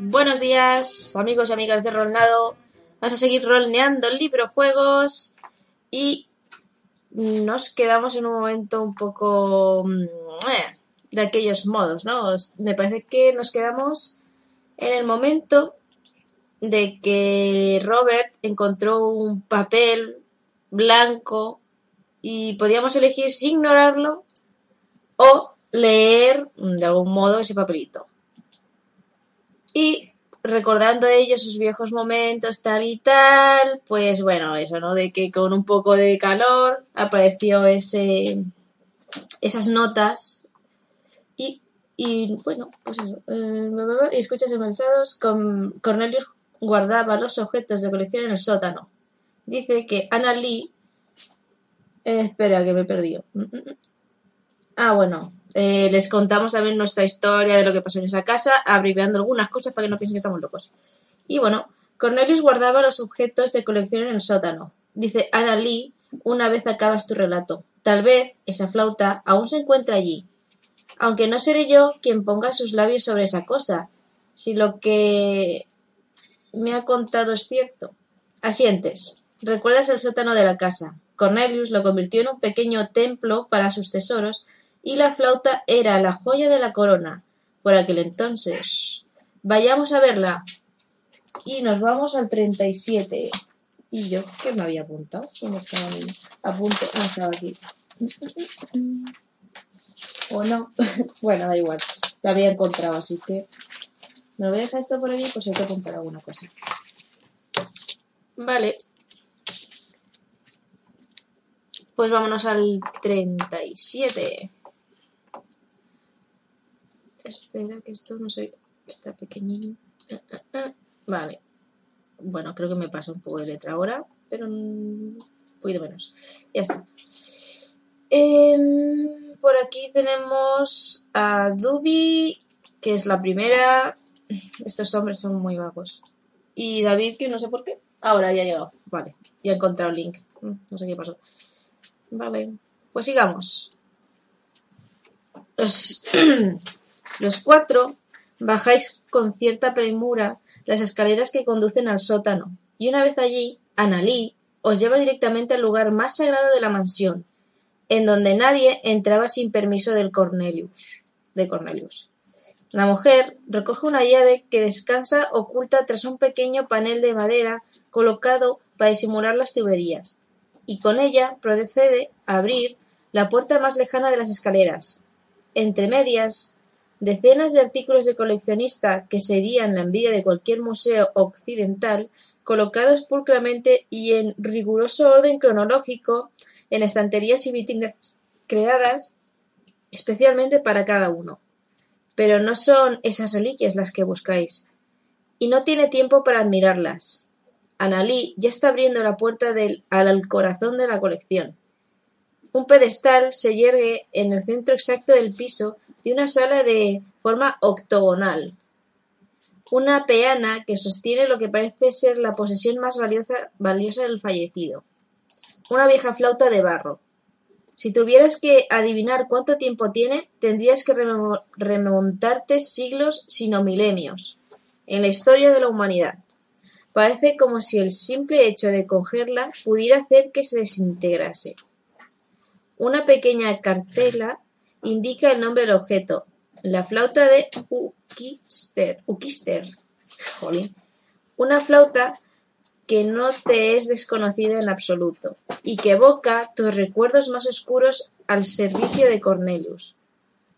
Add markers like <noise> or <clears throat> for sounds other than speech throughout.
Buenos días, amigos y amigas de Rolnado. Vamos a seguir rolneando librojuegos y nos quedamos en un momento un poco mm, eh, de aquellos modos, ¿no? Me parece que nos quedamos en el momento de que Robert encontró un papel blanco y podíamos elegir si ignorarlo o leer de algún modo ese papelito. Y recordando ellos sus viejos momentos, tal y tal, pues bueno, eso, ¿no? De que con un poco de calor apareció ese, esas notas y, y bueno, pues eso. Eh, escuchas embarazados, con Cornelius guardaba los objetos de colección en el sótano. Dice que Anna Lee... Eh, espera, que me he perdido. Mm, mm, mm. Ah, bueno, eh, les contamos también nuestra historia de lo que pasó en esa casa, abreviando algunas cosas para que no piensen que estamos locos. Y bueno, Cornelius guardaba los objetos de colección en el sótano. Dice Ana Lee, una vez acabas tu relato. Tal vez esa flauta aún se encuentra allí. Aunque no seré yo quien ponga sus labios sobre esa cosa, si lo que me ha contado es cierto. Asientes. Recuerdas el sótano de la casa. Cornelius lo convirtió en un pequeño templo para sus tesoros y la flauta era la joya de la corona por aquel entonces. Vayamos a verla. Y nos vamos al 37. ¿Y yo qué me había apuntado? ¿Dónde estaba mi apunte? Ah, estaba aquí. ¿O no? <laughs> bueno, da igual. La había encontrado, así que... Me voy a dejar esto por aquí pues hay que alguna cosa. Vale. Pues vámonos al 37. Espera, que esto no sé. Está pequeñín. Ah, ah, ah. Vale. Bueno, creo que me pasa un poco de letra ahora, pero un menos. Ya está. Em, por aquí tenemos a Dubi, que es la primera. Estos hombres son muy vagos. Y David, que no sé por qué. Ahora ya ha llegado. Vale. Ya he encontrado el link. Mm, no sé qué pasó. Vale. Pues sigamos. <clears throat> Los Los cuatro bajáis con cierta premura las escaleras que conducen al sótano, y una vez allí, Annalí os lleva directamente al lugar más sagrado de la mansión, en donde nadie entraba sin permiso del Cornelius, de Cornelius. La mujer recoge una llave que descansa oculta tras un pequeño panel de madera colocado para disimular las tuberías, y con ella procede a abrir la puerta más lejana de las escaleras. Entre medias Decenas de artículos de coleccionista que serían la envidia de cualquier museo occidental, colocados pulcramente y en riguroso orden cronológico en estanterías y vitrinas creadas especialmente para cada uno. Pero no son esas reliquias las que buscáis, y no tiene tiempo para admirarlas. Analí ya está abriendo la puerta del, al corazón de la colección. Un pedestal se yergue en el centro exacto del piso de una sala de forma octogonal. Una peana que sostiene lo que parece ser la posesión más valiosa, valiosa del fallecido. Una vieja flauta de barro. Si tuvieras que adivinar cuánto tiempo tiene, tendrías que remontarte siglos, sino milenios, en la historia de la humanidad. Parece como si el simple hecho de cogerla pudiera hacer que se desintegrase. Una pequeña cartela indica el nombre del objeto, la flauta de Ukister. Una flauta que no te es desconocida en absoluto y que evoca tus recuerdos más oscuros al servicio de Cornelius.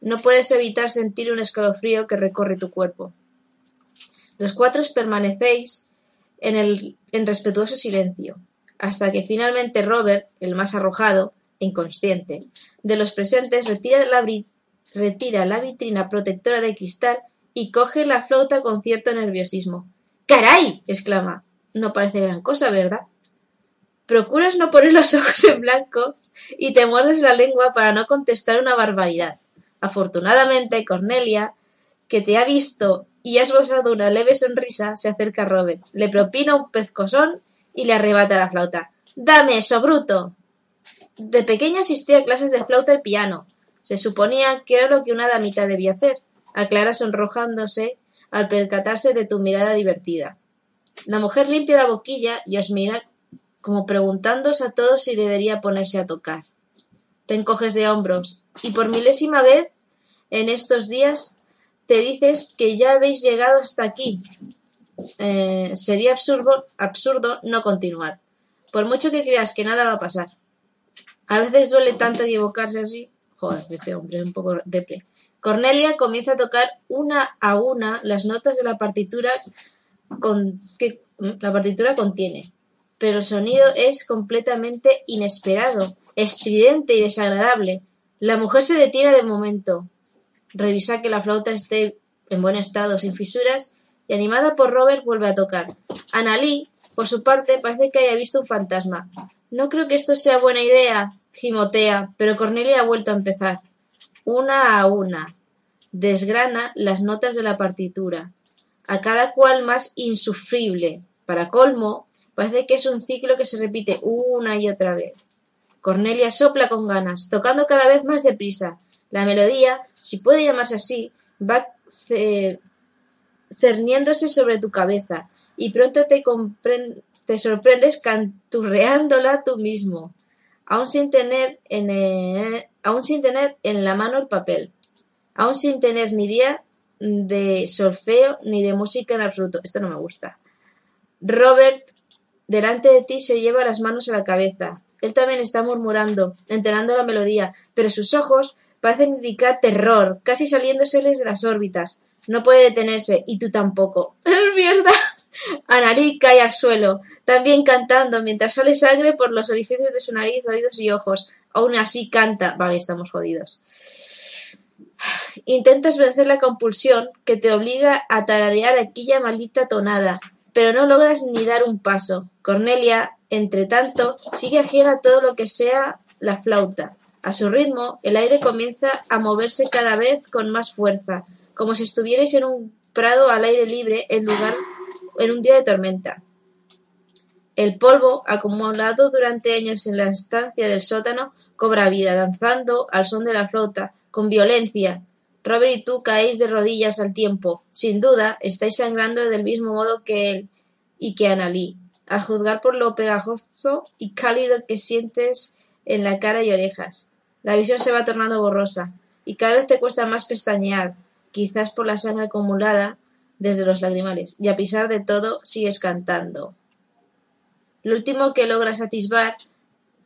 No puedes evitar sentir un escalofrío que recorre tu cuerpo. Los cuatro permanecéis en, el, en respetuoso silencio, hasta que finalmente Robert, el más arrojado, inconsciente, de los presentes retira la, vitrina protectora de cristal y coge la flauta con cierto nerviosismo. ¡Caray! exclama. No parece gran cosa, ¿verdad? Procuras no poner los ojos en blanco y te muerdes la lengua para no contestar una barbaridad. Afortunadamente, Cornelia, que te ha visto y has gozado una leve sonrisa, se acerca a Robert, le propina un pezcosón y le arrebata la flauta. ¡Dame eso, bruto! De pequeña asistí a clases de flauta y piano. Se suponía que era lo que una damita debía hacer. Aclara sonrojándose al percatarse de tu mirada divertida. La mujer limpia la boquilla y os mira como preguntándoos a todos si debería ponerse a tocar. Te encoges de hombros y por milésima vez en estos días te dices que ya habéis llegado hasta aquí. Eh, sería absurdo, absurdo no continuar, por mucho que creas que nada va a pasar. A veces duele tanto equivocarse así. Joder, este hombre es un poco depre. Cornelia comienza a tocar una a una las notas de la partitura con, que la partitura contiene, pero el sonido es completamente inesperado, estridente y desagradable. La mujer se detiene de momento, revisa que la flauta esté en buen estado, sin fisuras, y animada por Robert vuelve a tocar. Annalí, por su parte, parece que haya visto un fantasma. No creo que esto sea buena idea, gimotea, pero Cornelia ha vuelto a empezar. Una a una. Desgrana las notas de la partitura, a cada cual más insufrible. Para colmo, parece que es un ciclo que se repite una y otra vez. Cornelia sopla con ganas, tocando cada vez más deprisa. La melodía, si puede llamarse así, va cerniéndose sobre tu cabeza, y pronto te, te sorprendes canturreándola tú mismo, aún sin tener en, eh, aún sin tener en la mano el papel, aún sin tener ni idea de solfeo ni de música en absoluto. Esto no me gusta. Robert, delante de ti, se lleva las manos a la cabeza. Él también está murmurando, entonando la melodía, pero sus ojos parecen indicar terror, casi saliéndoseles de las órbitas. No puede detenerse, y tú tampoco. <laughs> ¡Es mierda! Anari cae al suelo, también cantando, mientras sale sangre por los orificios de su nariz, oídos y ojos. Aún así canta. Vale, estamos jodidos. Intentas vencer la compulsión que te obliga a tararear aquella maldita tonada, pero no logras ni dar un paso. Cornelia, entre tanto, sigue ajena todo lo que sea la flauta. A su ritmo, el aire comienza a moverse cada vez con más fuerza, como si estuvierais en un prado al aire libre en lugar en un día de tormenta. El polvo, acumulado durante años en la estancia del sótano, cobra vida, danzando al son de la flauta, con violencia. Robert y tú caéis de rodillas al tiempo. Sin duda, estáis sangrando del mismo modo que él y que Analí, a juzgar por lo pegajoso y cálido que sientes en la cara y orejas. La visión se va tornando borrosa, y cada vez te cuesta más pestañear, quizás por la sangre acumulada desde los lagrimales, y a pesar de todo sigues cantando. Lo último que logras atisbar,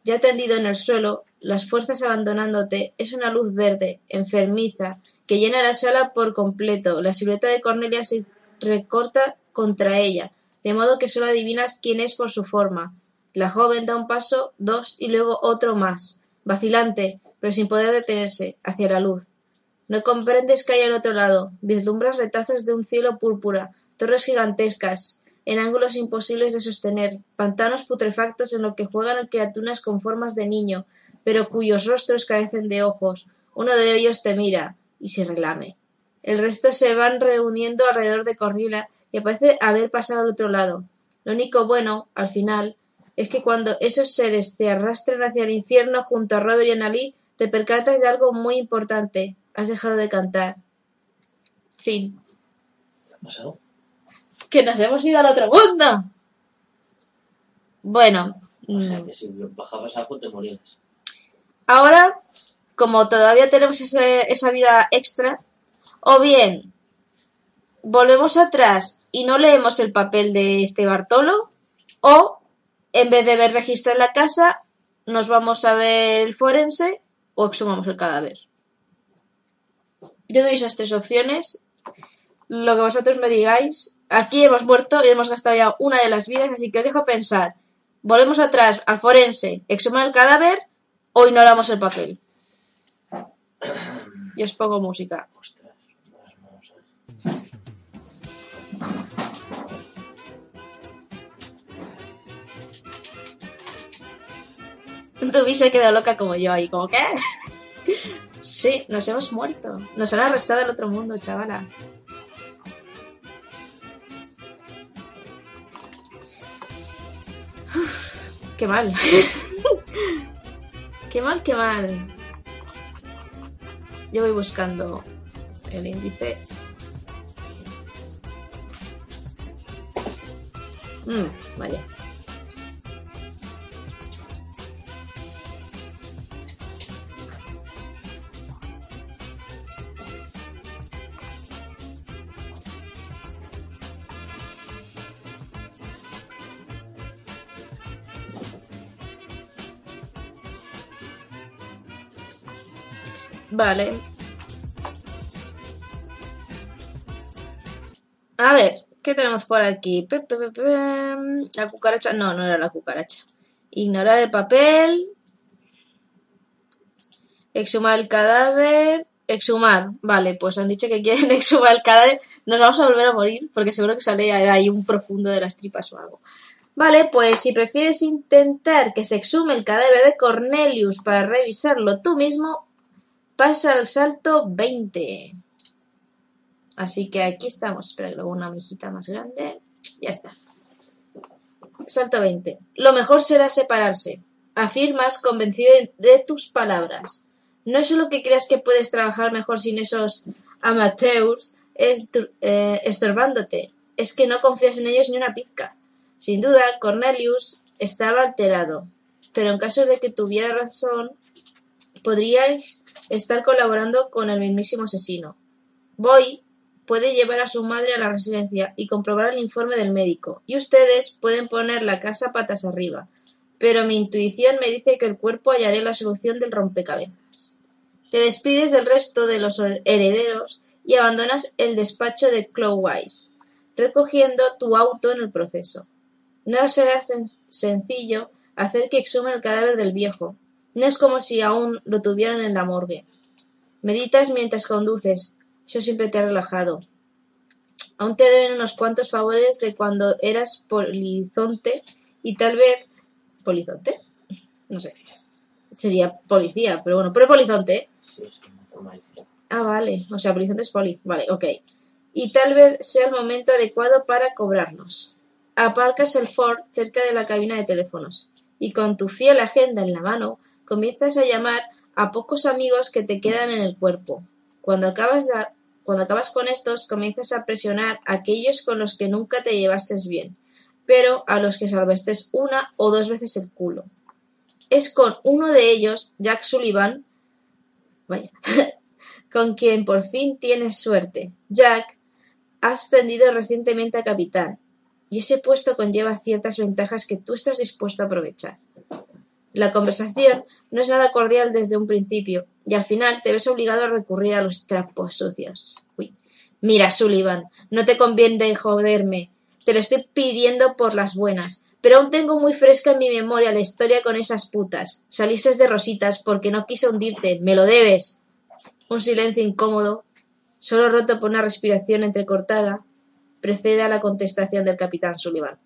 ya tendido en el suelo, las fuerzas abandonándote, es una luz verde, enfermiza, que llena la sala por completo. La silueta de Cornelia se recorta contra ella, de modo que solo adivinas quién es por su forma. La joven da un paso, dos y luego otro más, vacilante, pero sin poder detenerse, hacia la luz. No comprendes que hay al otro lado. Vislumbras retazos de un cielo púrpura, torres gigantescas, en ángulos imposibles de sostener, pantanos putrefactos en los que juegan criaturas con formas de niño, pero cuyos rostros carecen de ojos. Uno de ellos te mira y se relame. El resto se van reuniendo alrededor de Cornelia, que parece haber pasado al otro lado. Lo único bueno, al final, es que cuando esos seres te arrastran hacia el infierno junto a Robert y Annalí, te percatas de algo muy importante. Has dejado de cantar. Fin. ¿Qué ha pasado? ¡Que nos hemos ido al otro mundo! Bueno. O sea, mm, que si bajabas algo te morías. Ahora, como todavía tenemos ese- esa vida extra, o bien volvemos atrás y no leemos el papel de este Bartolo, o en vez de ver registrar la casa, nos vamos a ver el forense o exhumamos el cadáver. Yo doy esas tres opciones. Lo que vosotros me digáis. Aquí hemos muerto y hemos gastado ya una de las vidas, así que os dejo pensar. ¿Volvemos atrás al forense, exhumar el cadáver o ignoramos el papel? Y os pongo música. Tu se quedó loca como yo ahí, como ¿qué? Sí, nos hemos muerto. Nos han arrestado al otro mundo, chavala. Qué mal. <laughs> qué mal, qué mal. Yo voy buscando el índice. Mm, vale. Vale. A ver, ¿qué tenemos por aquí? La cucaracha. No, no era la cucaracha. Ignorar el papel. Exhumar el cadáver. Exhumar. Vale, pues han dicho que quieren <laughs> exhumar el cadáver. Nos vamos a volver a morir porque seguro que sale ahí un profundo de las tripas o algo. Vale, pues si prefieres intentar que se exhume el cadáver de Cornelius para revisarlo tú mismo, pasa al salto 20. Así que aquí estamos. Espera luego una mijita más grande. Ya está. Salto 20. Lo mejor será separarse. Afirmas convencido de tus palabras. No es solo que creas que puedes trabajar mejor sin esos amateurs eh, estorbándote. Es que no confías en ellos ni una pizca. Sin duda, Cornelius estaba alterado. Pero en caso de que tuviera razón, podríais estar colaborando con el mismísimo asesino. Boy puede llevar a su madre a la residencia y comprobar el informe del médico, y ustedes pueden poner la casa patas arriba, pero mi intuición me dice que el cuerpo hallaré la solución del rompecabezas. Te despides del resto de los herederos y abandonas el despacho de Clowwise, recogiendo tu auto en el proceso. No será sencillo hacer que exhume el cadáver del viejo. No es como si aún lo tuvieran en la morgue. Meditas mientras conduces. Eso siempre te ha relajado. Aún te deben unos cuantos favores de cuando eras polizonte y tal vez... ¿Polizonte? No sé. Sería policía, pero bueno, pero polizonte. Sí, es una forma de. Ah, vale. O sea, polizonte es poli. Vale, ok. Y tal vez sea el momento adecuado para cobrarnos. Aparcas el Ford cerca de la cabina de teléfonos y con tu fiel agenda en la mano comienzas a llamar a pocos amigos que te quedan en el cuerpo. Cuando acabas, con estos, comienzas a presionar a aquellos con los que nunca te llevaste bien, pero a los que salvaste una o dos veces el culo. Es con uno de ellos, Jack Sullivan, vaya, <laughs> con quien por fin tienes suerte. Jack ha ascendido recientemente a capitán, y ese puesto conlleva ciertas ventajas que tú estás dispuesto a aprovechar. La conversación no es nada cordial desde un principio, y al final te ves obligado a recurrir a los trapos sucios. Uy. Mira, Sullivan, no te conviene joderme. Te lo estoy pidiendo por las buenas. Pero aún tengo muy fresca en mi memoria la historia con esas putas. Saliste de rositas porque no quise hundirte. Me lo debes. Un silencio incómodo, solo roto por una respiración entrecortada, precede a la contestación del capitán Sullivan.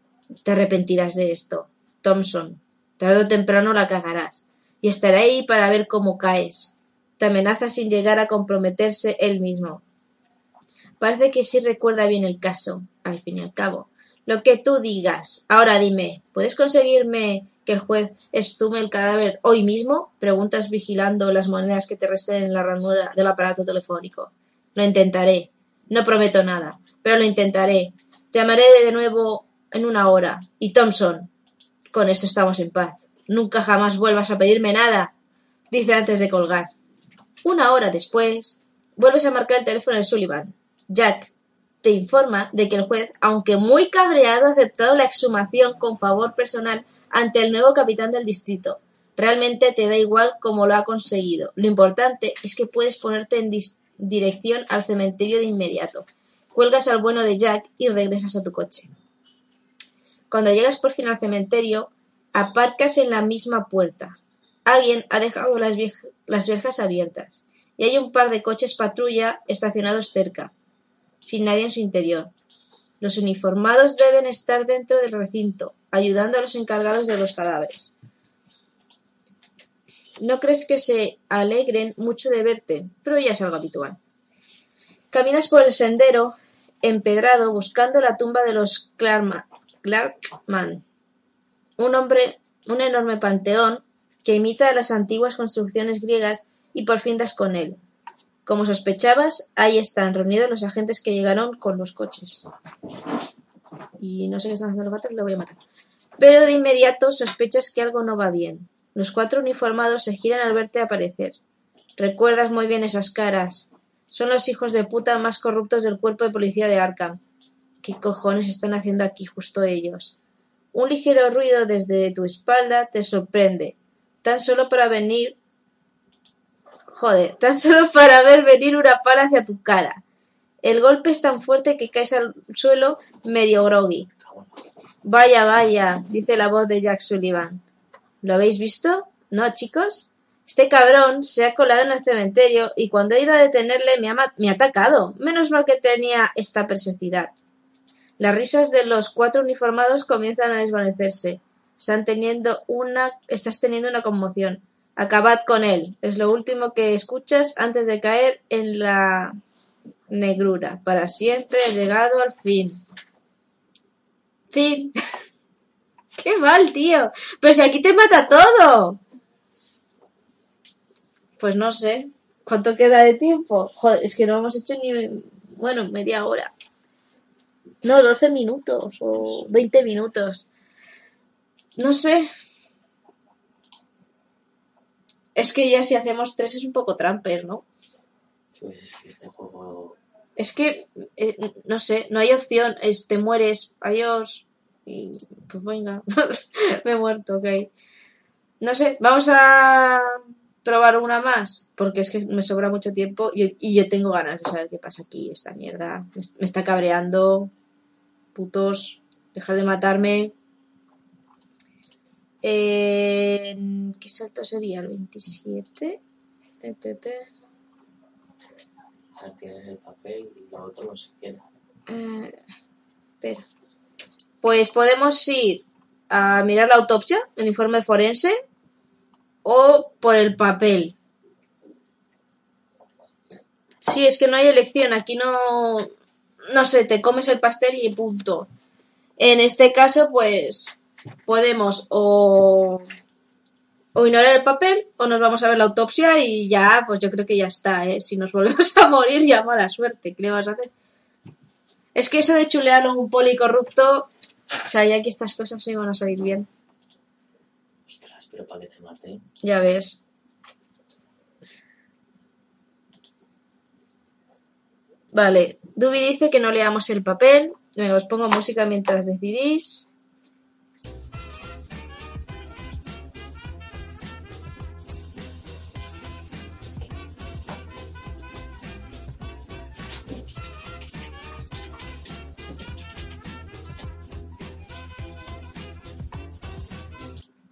Te arrepentirás de esto, Thompson. Tarde o temprano la cagarás. Y estaré ahí para ver cómo caes. Te amenaza sin llegar a comprometerse él mismo. Parece que sí recuerda bien el caso, al fin y al cabo. Lo que tú digas. Ahora dime, ¿puedes conseguirme que el juez estume el cadáver hoy mismo? Preguntas vigilando las monedas que te resten en la ranura del aparato telefónico. Lo intentaré. No prometo nada, pero lo intentaré. Llamaré de nuevo en una hora. Y Thompson, con esto estamos en paz. Nunca jamás vuelvas a pedirme nada, dice antes de colgar. Una hora después, vuelves a marcar el teléfono de Sullivan. Jack te informa de que el juez, aunque muy cabreado, ha aceptado la exhumación con favor personal ante el nuevo capitán del distrito. Realmente te da igual cómo lo ha conseguido. Lo importante es que puedes ponerte en dirección al cementerio de inmediato. Cuelgas al bueno de Jack y regresas a tu coche. Cuando llegas por fin al cementerio, aparcas en la misma puerta. Alguien ha dejado las, las verjas abiertas y hay un par de coches patrulla estacionados cerca, sin nadie en su interior. Los uniformados deben estar dentro del recinto, ayudando a los encargados de los cadáveres. No crees que se alegren mucho de verte, pero ya es algo habitual. Caminas por el sendero empedrado buscando la tumba de los Clarkman, Clarkman, un hombre, un enorme panteón que imita a las antiguas construcciones griegas y por fin das con él. Como sospechabas, ahí están reunidos los agentes que llegaron con los coches. y no sé qué están haciendo los gatos, le voy a matar. Pero de inmediato sospechas que algo no va bien. Los cuatro uniformados se giran al verte aparecer. Recuerdas muy bien esas caras. Son los hijos de puta más corruptos del cuerpo de policía de Arkham. ¿Qué cojones están haciendo aquí justo ellos? Un ligero ruido desde tu espalda te sorprende, tan solo para venir Joder, tan solo para ver venir una pala hacia tu cara. El golpe es tan fuerte que caes al suelo medio groggy. Vaya, vaya, dice la voz de Jack Sullivan. ¿Lo habéis visto? ¿No, chicos? Este cabrón se ha colado en el cementerio y cuando he ido a detenerle me ha, me ha atacado. Menos mal que tenía esta preciosidad. Las risas de los cuatro uniformados comienzan a desvanecerse. Estás teniendo una conmoción. Acabad con él. Es lo último que escuchas antes de caer en la negrura. Para siempre has llegado al fin. Fin. <laughs> Qué mal, tío. Pero si aquí te mata todo. Pues no sé. ¿Cuánto queda de tiempo? Joder, es que no hemos hecho ni, bueno, media hora. No, 12 minutos o 20 minutos. No sé. Es que ya si hacemos tres es un poco tramper, ¿no? Pues es que este juego. Es que, eh, no sé, no hay opción. Es, te mueres, adiós. Y pues venga, <laughs> me he muerto, ok. No sé, vamos a probar una más, porque es que me sobra mucho tiempo y, y yo tengo ganas de saber qué pasa aquí, esta mierda. Me, me está cabreando. Putos, dejar de matarme. Eh, ¿Qué salto sería? ¿El 27? El PP. Ya tienes el papel y lo otro no se queda. Eh, espera. Pues podemos ir a mirar la autopsia, el informe forense, o por el papel. Sí, es que no hay elección. Aquí no. No sé, te comes el pastel y punto. En este caso, pues. Podemos o. O ignorar el papel, o nos vamos a ver la autopsia y ya, pues yo creo que ya está, ¿eh? Si nos volvemos a morir, ya mala suerte. ¿Qué le vas a hacer? Es que eso de chulearlo a un poli corrupto, sabía que estas cosas no iban a salir bien. Ostras, pero para que te mate. Ya ves. Vale, Dubi dice que no leamos el papel. Venga, os pongo música mientras decidís.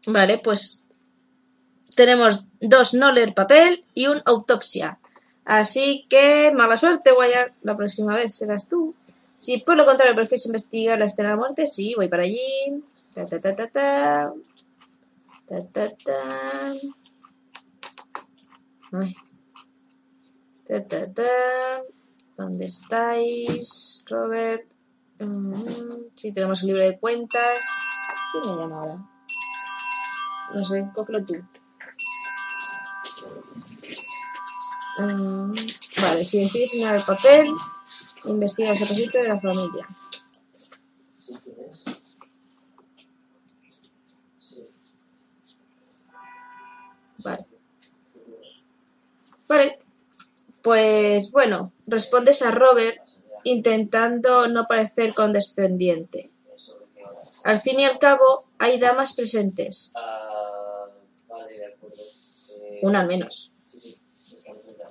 Vale, pues tenemos dos no leer papel y un autopsia. Así que mala suerte, Guayar. La próxima vez serás tú. Si por lo contrario prefieres investigar la escena de la muerte, sí, voy para allí. Ta, ta, ta, ta, ta. Ta, ta, ta. Ay. Ta, ta, ta. ¿Dónde estáis, Robert? Mm, sí, tenemos el libro de cuentas. ¿Quién me llama ahora? No sé, cógelo tú. Mm, vale, si decides llenar el papel, investiga el repositorio de la familia. Vale. Vale. Pues bueno, respondes a Robert intentando no parecer condescendiente. Al fin y al cabo, hay damas presentes. Ah. Eh, Una menos. Sí, sí. Estamos en la-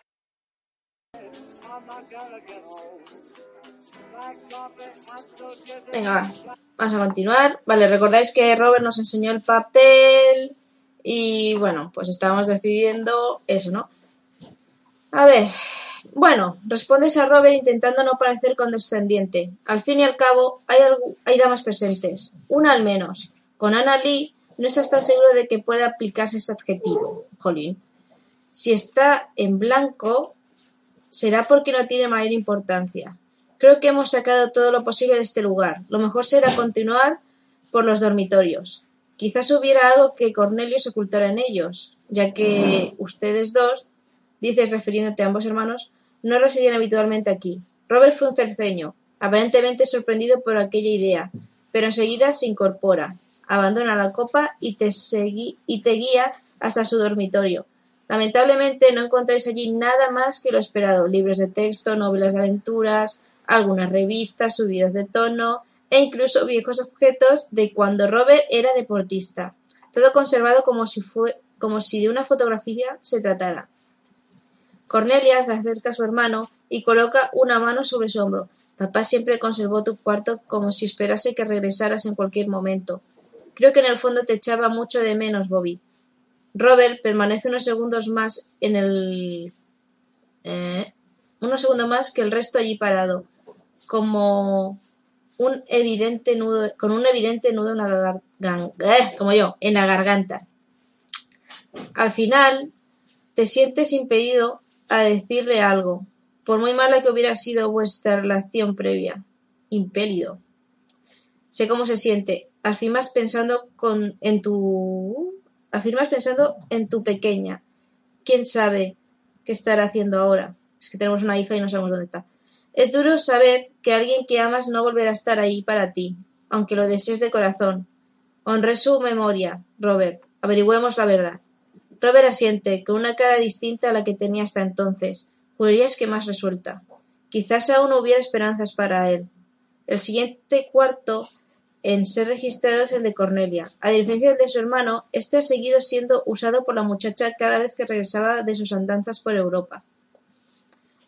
Venga, va. Vamos a continuar. Vale, recordáis que Robert nos enseñó el papel y bueno, pues estábamos decidiendo eso, ¿no? A ver, Bueno, respondes a Robert intentando no parecer condescendiente. Al fin y al cabo, hay, algu- hay damas presentes. Una al menos. Con Anna Lee no estás tan seguro de que pueda aplicarse ese adjetivo. Jolín. Si está en blanco, será porque no tiene mayor importancia. Creo que hemos sacado todo lo posible de este lugar. Lo mejor será continuar por los dormitorios. Quizás hubiera algo que Cornelius ocultara en ellos, ya que ustedes dos, dices refiriéndote a ambos hermanos, no residían habitualmente aquí. Robert frunce el ceño, aparentemente sorprendido por aquella idea, pero enseguida se incorpora, abandona la copa y te, y te guía hasta su dormitorio. Lamentablemente no encontráis allí nada más que lo esperado, libros de texto, novelas de aventuras, algunas revistas subidas de tono e incluso viejos objetos de cuando Robert era deportista, todo conservado como si, de una fotografía se tratara. Cornelia se acerca a su hermano y coloca una mano sobre su hombro. Papá siempre conservó tu cuarto como si esperase que regresaras en cualquier momento. Creo que en el fondo te echaba mucho de menos, Bobby. Robert permanece unos segundos más en el. eh, unos segundos más que el resto allí parado, como un evidente nudo, con un evidente nudo en la garganta, como yo, en la garganta. Al final, te sientes impedido a decirle algo, por muy mala que hubiera sido vuestra relación previa. Impélido. Sé cómo se siente. Afirmas pensando con, en tu. Afirmas pensando en tu pequeña. ¿Quién sabe qué estará haciendo ahora? Es que tenemos una hija y no sabemos dónde está. Es duro saber que alguien que amas no volverá a estar ahí para ti, aunque lo desees de corazón. Honré su memoria, Robert. Averigüemos la verdad. Robert asiente, con una cara distinta a la que tenía hasta entonces. Jurarías que más resuelta. Quizás aún hubiera esperanzas para él. El siguiente cuarto en ser registrado es el de Cornelia. A diferencia del de su hermano, este ha seguido siendo usado por la muchacha cada vez que regresaba de sus andanzas por Europa.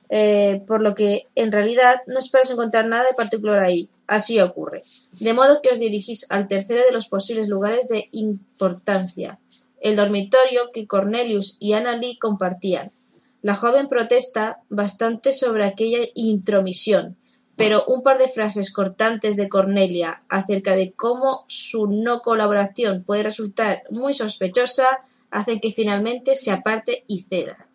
Eh, por lo que, en realidad, no esperas encontrar nada de particular ahí. Así ocurre. De modo que os dirigís al tercero de los posibles lugares de importancia, el dormitorio que Cornelius y Anna Lee compartían. La joven protesta bastante sobre aquella intromisión, pero un par de frases cortantes de Cornelia acerca de cómo su no colaboración puede resultar muy sospechosa hacen que finalmente se aparte y ceda.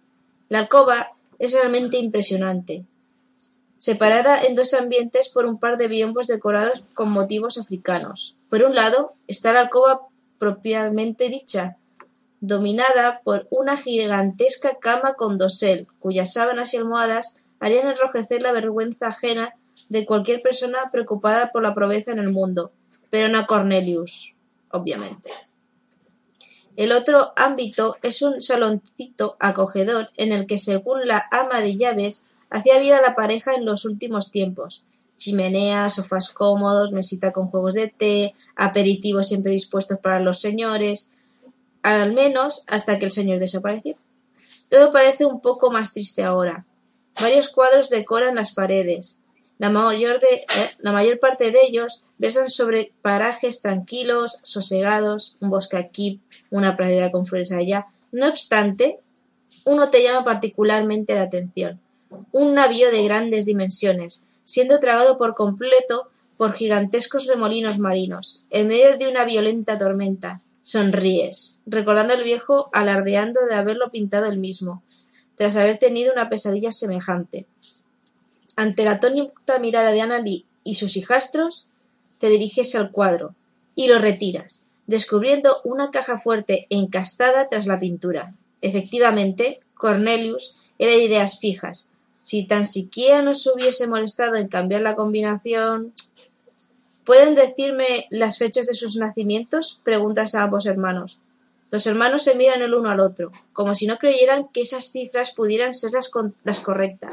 La alcoba es realmente impresionante, separada en dos ambientes por un par de biombos decorados con motivos africanos. Por un lado está la alcoba propiamente dicha, dominada por una gigantesca cama con dosel, cuyas sábanas y almohadas harían enrojecer la vergüenza ajena de cualquier persona preocupada por la pobreza en el mundo, pero no Cornelius, obviamente. El otro ámbito es un saloncito acogedor en el que, según la ama de llaves, hacía vida la pareja en los últimos tiempos. Chimenea, sofás cómodos, mesita con juegos de té, aperitivos siempre dispuestos para los señores, al menos hasta que el señor desapareció. Todo parece un poco más triste ahora. Varios cuadros decoran las paredes. La mayor, de, eh, la mayor parte de ellos versan sobre parajes tranquilos, sosegados, un bosque aquí, una pradera con flores allá. No obstante, uno te llama particularmente la atención. Un navío de grandes dimensiones, siendo tragado por completo por gigantescos remolinos marinos, en medio de una violenta tormenta. Sonríes, recordando al viejo alardeando de haberlo pintado él mismo, tras haber tenido una pesadilla semejante. Ante la atónita mirada de Anna Lee y sus hijastros, te diriges al cuadro y lo retiras, descubriendo una caja fuerte encastada tras la pintura. Efectivamente, Cornelius era de ideas fijas. Si tan siquiera nos hubiese molestado en cambiar la combinación. ¿Pueden decirme las fechas de sus nacimientos? preguntas a ambos hermanos. Los hermanos se miran el uno al otro, como si no creyeran que esas cifras pudieran ser las correctas.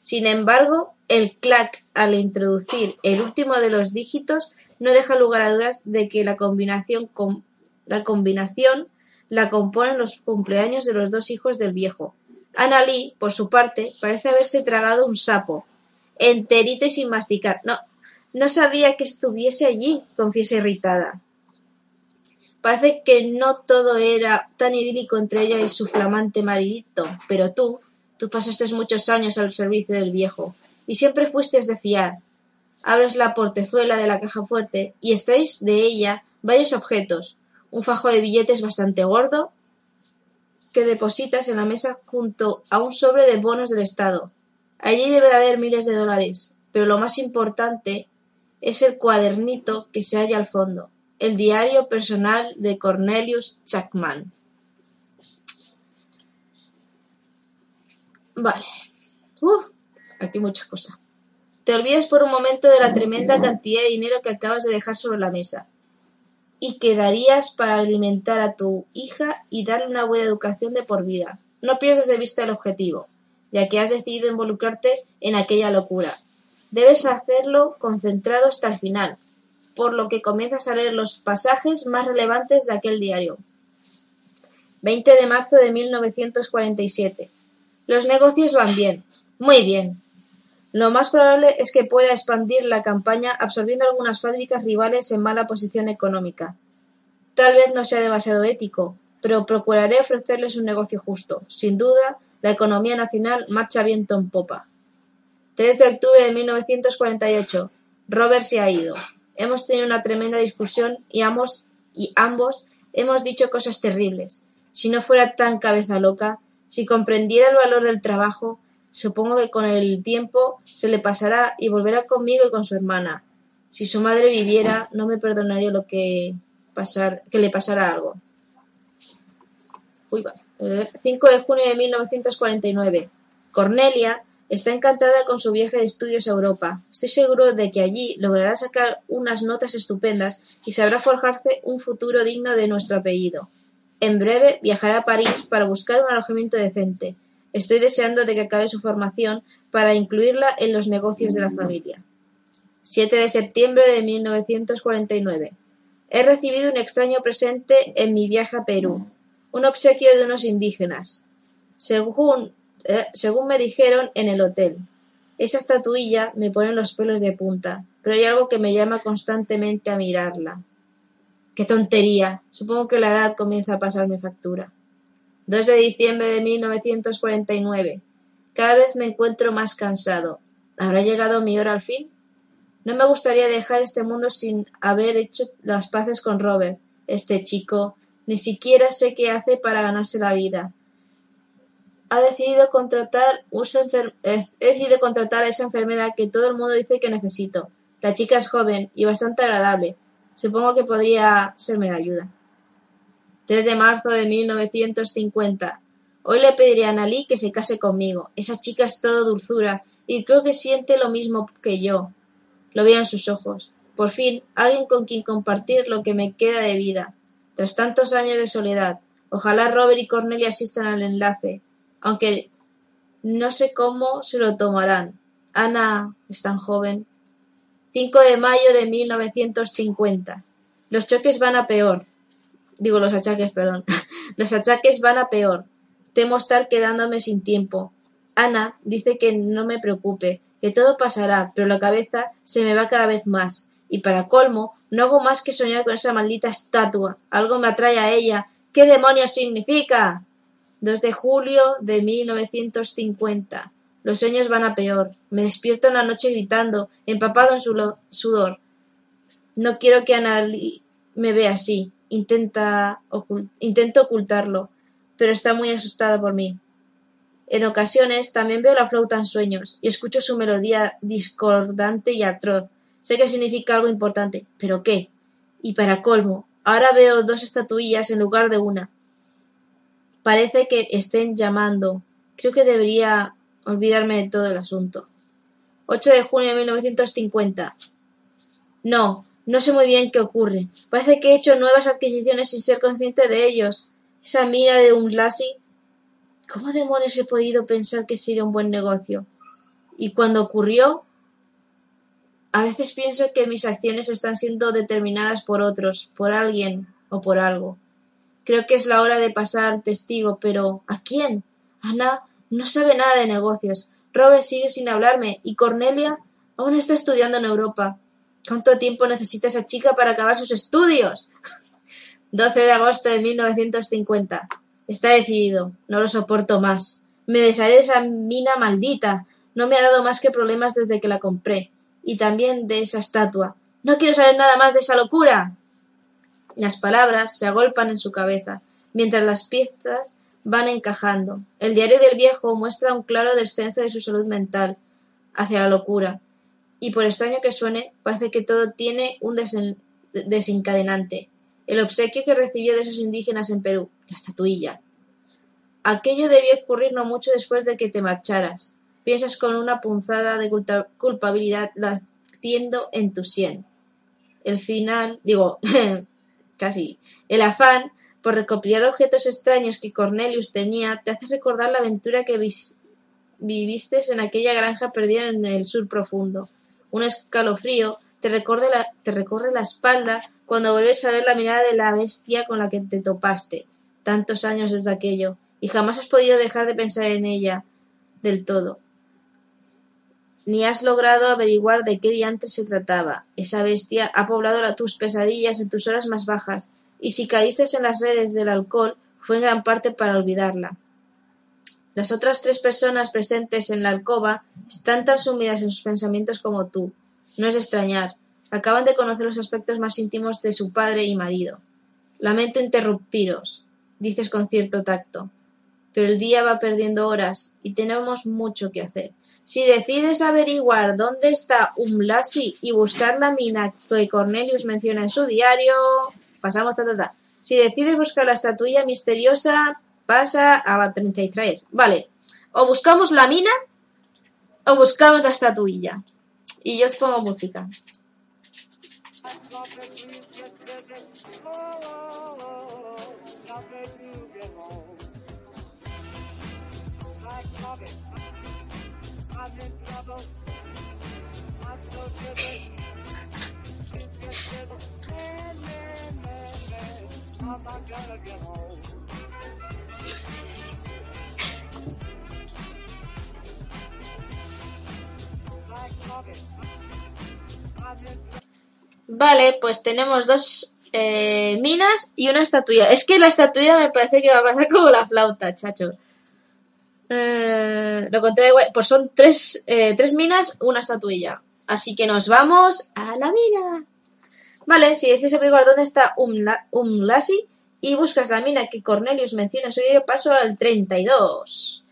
Sin embargo, el clac al introducir el último de los dígitos no deja lugar a dudas de que la combinación, com- la componen los cumpleaños de los dos hijos del viejo. Anna Lee, por su parte, parece haberse tragado un sapo, enterito y sin masticar. No, no sabía que estuviese allí, confiesa irritada. Parece que no todo era tan idílico entre ella y su flamante maridito, pero tú, Tú pasaste muchos años al servicio del viejo y siempre fuiste de fiar. Abres la portezuela de la caja fuerte y extraes de ella varios objetos. Un fajo de billetes bastante gordo que depositas en la mesa junto a un sobre de bonos del Estado. Allí debe de haber miles de dólares, pero lo más importante es el cuadernito que se halla al fondo, el diario personal de Cornelius Chapman. Vale. Uf, aquí muchas cosas. Te olvidas por un momento de la tremenda cantidad de dinero que acabas de dejar sobre la mesa y que darías para alimentar a tu hija y darle una buena educación de por vida. No pierdas de vista el objetivo, ya que has decidido involucrarte en aquella locura. Debes hacerlo concentrado hasta el final, por lo que comienzas a leer los pasajes más relevantes de aquel diario. 20 de marzo de 1947. Los negocios van bien. Muy bien. Lo más probable es que pueda expandir la campaña absorbiendo algunas fábricas rivales en mala posición económica. Tal vez no sea demasiado ético, pero procuraré ofrecerles un negocio justo. Sin duda, la economía nacional marcha viento en popa. 3 de octubre de 1948. Robert se ha ido. Hemos tenido una tremenda discusión y ambos, y ambos hemos dicho cosas terribles. Si no fuera tan cabeza loca, si comprendiera el valor del trabajo, supongo que con el tiempo se le pasará y volverá conmigo y con su hermana. Si su madre viviera, no me perdonaría lo que, pasar, que le pasara algo. Uy, va. 5 eh, de junio de 1949. Cornelia está encantada con su viaje de estudios a Europa. Estoy seguro de que allí logrará sacar unas notas estupendas y sabrá forjarse un futuro digno de nuestro apellido. En breve viajará a París para buscar un alojamiento decente. Estoy deseando de que acabe su formación para incluirla en los negocios de la familia. 7 de septiembre de 1949. He recibido un extraño presente en mi viaje a Perú, un obsequio de unos indígenas. Según, eh, según me dijeron en el hotel, esa estatuilla me pone los pelos de punta, pero hay algo que me llama constantemente a mirarla. ¡Qué tontería! Supongo que la edad comienza a pasarme factura. 2 de diciembre de 1949. Cada vez me encuentro más cansado. ¿Habrá llegado mi hora al fin? No me gustaría dejar este mundo sin haber hecho las paces con Robert. Este chico ni siquiera sé qué hace para ganarse la vida. Ha decidido contratar, eh, decidido contratar a esa enfermedad que todo el mundo dice que necesito. La chica es joven y bastante agradable. Supongo que podría serme de ayuda. 3 de marzo de 1950. Hoy le pediré a Annalí que se case conmigo. Esa chica es todo dulzura y creo que siente lo mismo que yo. Lo veo en sus ojos. Por fin, alguien con quien compartir lo que me queda de vida. Tras tantos años de soledad, ojalá Robert y Cornelia asistan al enlace, aunque no sé cómo se lo tomarán. Ana es tan joven. 5 de mayo de 1950. Los choques van a peor. Digo los achaques, perdón. <laughs> Los achaques van a peor. Temo estar quedándome sin tiempo. Ana dice que no me preocupe, que todo pasará, pero la cabeza se me va cada vez más. Y para colmo, no hago más que soñar con esa maldita estatua. Algo me atrae a ella. ¿Qué demonios significa? 2 de julio de 1950. Los sueños van a peor. Me despierto en la noche gritando, empapado en su sudor. No quiero que Ana me vea así. Intenta intento ocultarlo, pero está muy asustada por mí. En ocasiones también veo la flauta en sueños y escucho su melodía discordante y atroz. Sé que significa algo importante, pero ¿qué? Y para colmo, ahora veo dos estatuillas en lugar de una. Parece que estén llamando. Creo que debería olvidarme de todo el asunto. 8 de junio de 1950. No, no sé muy bien qué ocurre. Parece que he hecho nuevas adquisiciones sin ser consciente de ellos. Esa mira de un Lassie. ¿Cómo demonios he podido pensar que sería un buen negocio? Y cuando ocurrió, a veces pienso que mis acciones están siendo determinadas por otros, por alguien o por algo. Creo que es la hora de pasar testigo, pero ¿a quién? Ana no sabe nada de negocios. Robert sigue sin hablarme y Cornelia aún está estudiando en Europa. ¿Cuánto tiempo necesita esa chica para acabar sus estudios? <laughs> 12 de agosto de 1950. Está decidido. No lo soporto más. Me desharé de esa mina maldita. No me ha dado más que problemas desde que la compré. Y también de esa estatua. No quiero saber nada más de esa locura. Las palabras se agolpan en su cabeza, mientras las piezas van encajando. El diario del viejo muestra un claro descenso de su salud mental hacia la locura. Y por extraño que suene, parece que todo tiene un desen- desencadenante. El obsequio que recibió de esos indígenas en Perú, la estatuilla. Aquello debió ocurrir no mucho después de que te marcharas. Piensas con una punzada de culpabilidad latiendo en tu sien. El final, digo, <laughs> casi, el afán por recopilar objetos extraños que Cornelius tenía te hace recordar la aventura que vis- viviste en aquella granja perdida en el sur profundo. Un escalofrío te recorre, la, espalda cuando vuelves a ver la mirada de la bestia con la que te topaste, tantos años desde aquello, y jamás has podido dejar de pensar en ella del todo. Ni has logrado averiguar de qué diantres se trataba. Esa bestia ha poblado la- tus pesadillas en tus horas más bajas, y si caíste en las redes del alcohol fue en gran parte para olvidarla. Las otras tres personas presentes en la alcoba están tan sumidas en sus pensamientos como tú. No es de extrañar. Acaban de conocer los aspectos más íntimos de su padre y marido. Lamento interrumpiros, dices con cierto tacto, pero el día va perdiendo horas y tenemos mucho que hacer. Si decides averiguar dónde está Umlasi y buscar la mina que Cornelius menciona en su diario, pasamos ta ta ta. Si decides buscar la estatuilla misteriosa, pasa a la 33. Vale, o buscamos la mina o buscamos la estatuilla. Y yo os pongo música. <laughs> Vale, pues tenemos dos eh, minas y una estatuilla. Es que la estatuilla me parece que va a pasar como la flauta, chacho. Eh, lo conté de. Pues son tres, eh, tres minas, una estatuilla. Así que nos vamos a la mina. Vale, si dices averiguar dónde está Umla- Umlasi y buscas la mina que Cornelius menciona en su diario, paso al 32.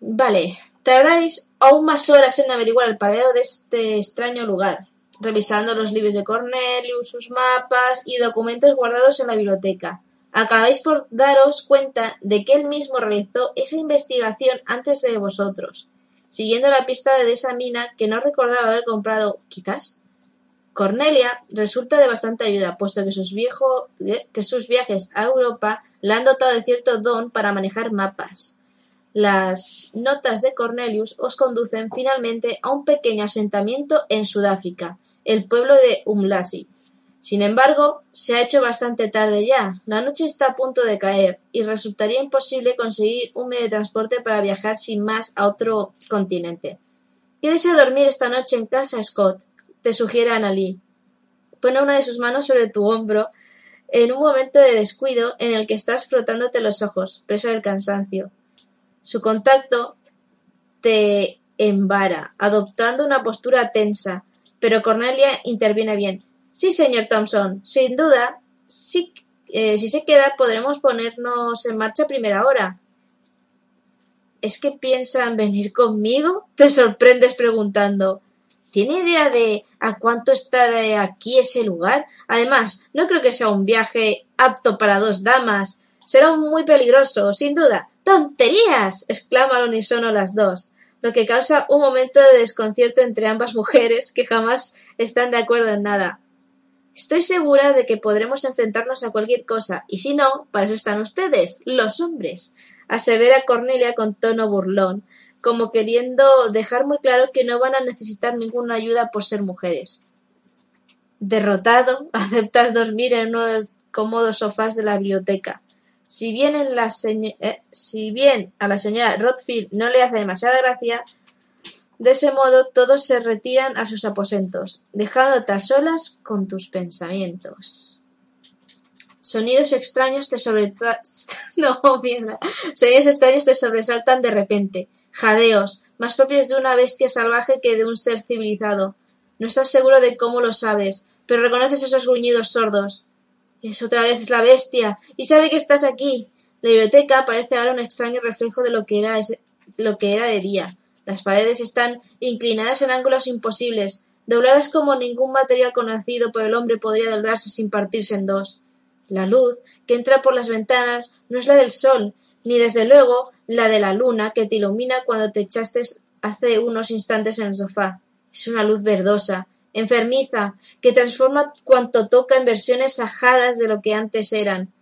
Vale, tardáis aún más horas en averiguar el paradero de este extraño lugar, revisando los libros de Cornelius, sus mapas y documentos guardados en la biblioteca. Acabáis por daros cuenta de que él mismo realizó esa investigación antes de vosotros, siguiendo la pista de esa mina que no recordaba haber comprado, quizás. Cornelia resulta de bastante ayuda, puesto que sus, viejo- que sus viajes a Europa le han dotado de cierto don para manejar mapas. Las notas de Cornelius os conducen finalmente a un pequeño asentamiento en Sudáfrica, el pueblo de Umlasi. Sin embargo, se ha hecho bastante tarde ya. La noche está a punto de caer y resultaría imposible conseguir un medio de transporte para viajar sin más a otro continente. Quédese a dormir esta noche en casa, Scott, te sugiere Annalie. Pone una de sus manos sobre tu hombro en un momento de descuido en el que estás frotándote los ojos, presa del cansancio. Su contacto te embara, adoptando una postura tensa, pero Cornelia interviene bien. Sí, señor Thompson, sin duda, sí, eh, si se queda podremos ponernos en marcha a primera hora. ¿Es que piensan venir conmigo? Te sorprendes preguntando. ¿Tiene idea de a cuánto está de aquí ese lugar? Además, no creo que sea un viaje apto para dos damas. Será muy peligroso, sin duda. ¡Tonterías! exclaman al unísono las dos, lo que causa un momento de desconcierto entre ambas <laughs> mujeres que jamás están de acuerdo en nada. Estoy segura de que podremos enfrentarnos a cualquier cosa, y si no, para eso están ustedes, los hombres, asevera Cornelia con tono burlón, como queriendo dejar muy claro que no van a necesitar ninguna ayuda por ser mujeres. Derrotado, <laughs> aceptas dormir en uno de los cómodos sofás de la biblioteca. Si bien, eh, si bien a la señora Rothfield no le hace demasiada gracia, de ese modo todos se retiran a sus aposentos, dejándote a solas con tus pensamientos. Sonidos extraños te sobresaltan. <laughs> no, mierda. Sonidos extraños te sobresaltan de repente. Jadeos, más propios de una bestia salvaje que de un ser civilizado. No estás seguro de cómo lo sabes, pero reconoces esos gruñidos sordos. Es otra vez la bestia, y sabe que estás aquí. La biblioteca parece ahora un extraño reflejo de lo que era, ese- lo que era de día. Las paredes están inclinadas en ángulos imposibles, dobladas como ningún material conocido por el hombre podría doblarse sin partirse en dos. La luz que entra por las ventanas no es la del sol, ni desde luego la de la luna que te ilumina cuando te echaste hace unos instantes en el sofá. Es una luz verdosa, enfermiza, que transforma cuanto toca en versiones ajadas de lo que antes eran.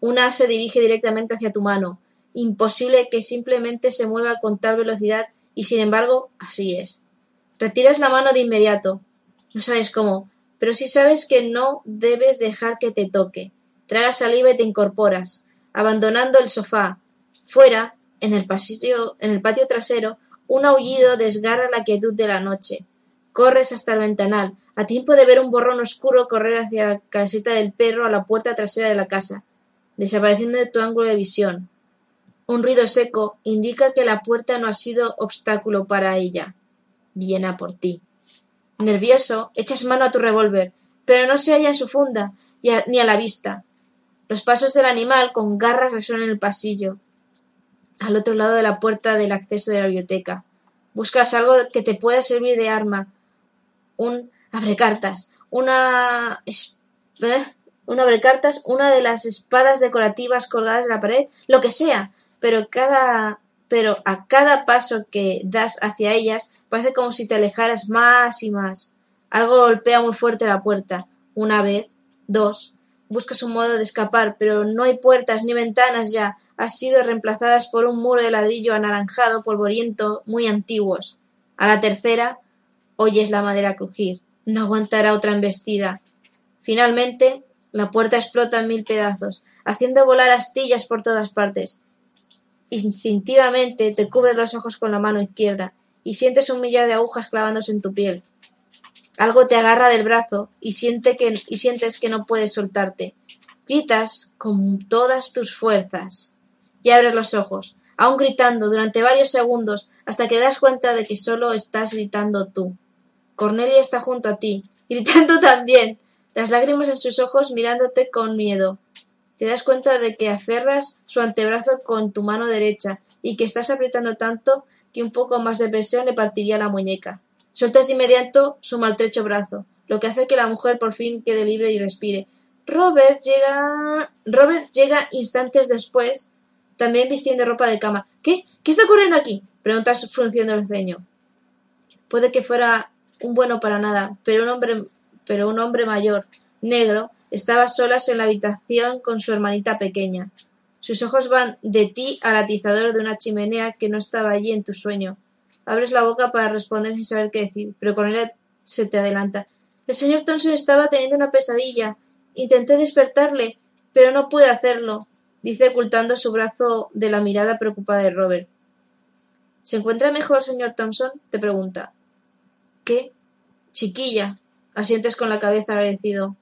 Una se dirige directamente hacia tu mano. Imposible que simplemente se mueva con tal velocidad y sin embargo así es. Retiras la mano de inmediato. No sabes cómo, pero sí sabes que no debes dejar que te toque. Tragas saliva y te incorporas, abandonando el sofá. Fuera, en el patio trasero, un aullido desgarra la quietud de la noche. Corres hasta el ventanal, a tiempo de ver un borrón oscuro correr hacia la caseta del perro a la puerta trasera de la casa, desapareciendo de tu ángulo de visión. Un ruido seco indica que la puerta no ha sido obstáculo para ella. Viene a por ti. Nervioso, echas mano a tu revólver, pero no se halla en su funda ni a la vista. Los pasos del animal con garras resuenan en el pasillo, al otro lado de la puerta del acceso de la biblioteca. Buscas algo que te pueda servir de arma. Un abrecartas, una ¿eh? un abrecartas, una de las espadas decorativas colgadas en la pared, lo que sea, pero cada pero a cada paso que das hacia ellas parece como si te alejaras más y más. Algo golpea muy fuerte la puerta. Una vez, dos. Buscas un modo de escapar, pero no hay puertas ni ventanas ya. Han sido reemplazadas por un muro de ladrillo anaranjado, polvoriento, muy antiguos. A la tercera, oyes la madera crujir. No aguantará otra embestida. Finalmente, la puerta explota en mil pedazos, haciendo volar astillas por todas partes. Instintivamente te cubres los ojos con la mano izquierda y sientes un millar de agujas clavándose en tu piel. Algo te agarra del brazo y, sientes que no puedes soltarte. Gritas con todas tus fuerzas y abres los ojos, aún gritando durante varios segundos hasta que das cuenta de que solo estás gritando tú. Cornelia está junto a ti, gritando <laughs> también, las lágrimas en sus ojos mirándote con miedo. Te das cuenta de que aferras su antebrazo con tu mano derecha y que estás apretando tanto que un poco más de presión le partiría la muñeca. Sueltas de inmediato su maltrecho brazo, lo que hace que la mujer por fin quede libre y respire. Robert llega. Robert llega instantes después, también vistiendo ropa de cama. ¿Qué? ¿Qué está ocurriendo aquí? Preguntas frunciendo el ceño. Puede que fuera un bueno para nada, pero un hombre, pero un hombre mayor, negro, estaba solas en la habitación con su hermanita pequeña. Sus ojos van de ti al atizador de una chimenea que no estaba allí en tu sueño. Abres la boca para responder sin saber qué decir, pero con él se te adelanta. El señor Thompson estaba teniendo una pesadilla. Intenté despertarle, pero no pude hacerlo, dice ocultando su brazo de la mirada preocupada de Robert. ¿Se encuentra mejor, señor Thompson? te pregunta. ¿Qué? Chiquilla, asientes con la cabeza agradecido.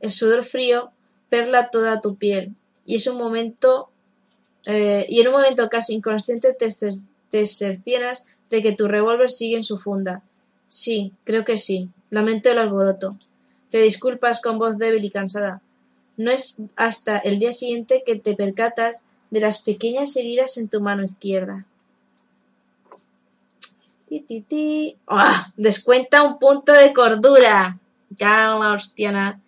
El sudor frío perla toda tu piel, y es un momento eh, y en un momento casi inconsciente te, te cercienas de que tu revólver sigue en su funda. Sí, creo que sí. Lamento el alboroto. Te disculpas con voz débil y cansada. No es hasta el día siguiente que te percatas de las pequeñas heridas en tu mano izquierda. Ti, ti, ti. ¡Ah! Descuenta un punto de cordura. Ya la hostiana.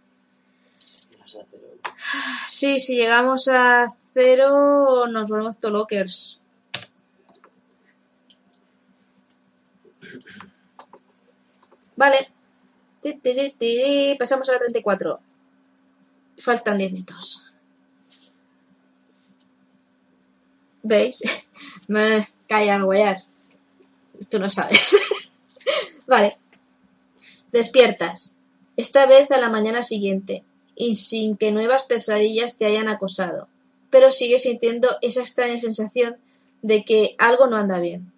Sí, si llegamos a cero nos volvemos tolokers. Vale. Pasamos a la 34. Faltan 10 minutos. ¿Veis? <laughs> Me calla, guayar. Tú no sabes. <laughs> vale. Despiertas. Esta vez a la mañana siguiente y sin que nuevas pesadillas te hayan acosado, pero sigues sintiendo esa extraña sensación de que algo no anda bien.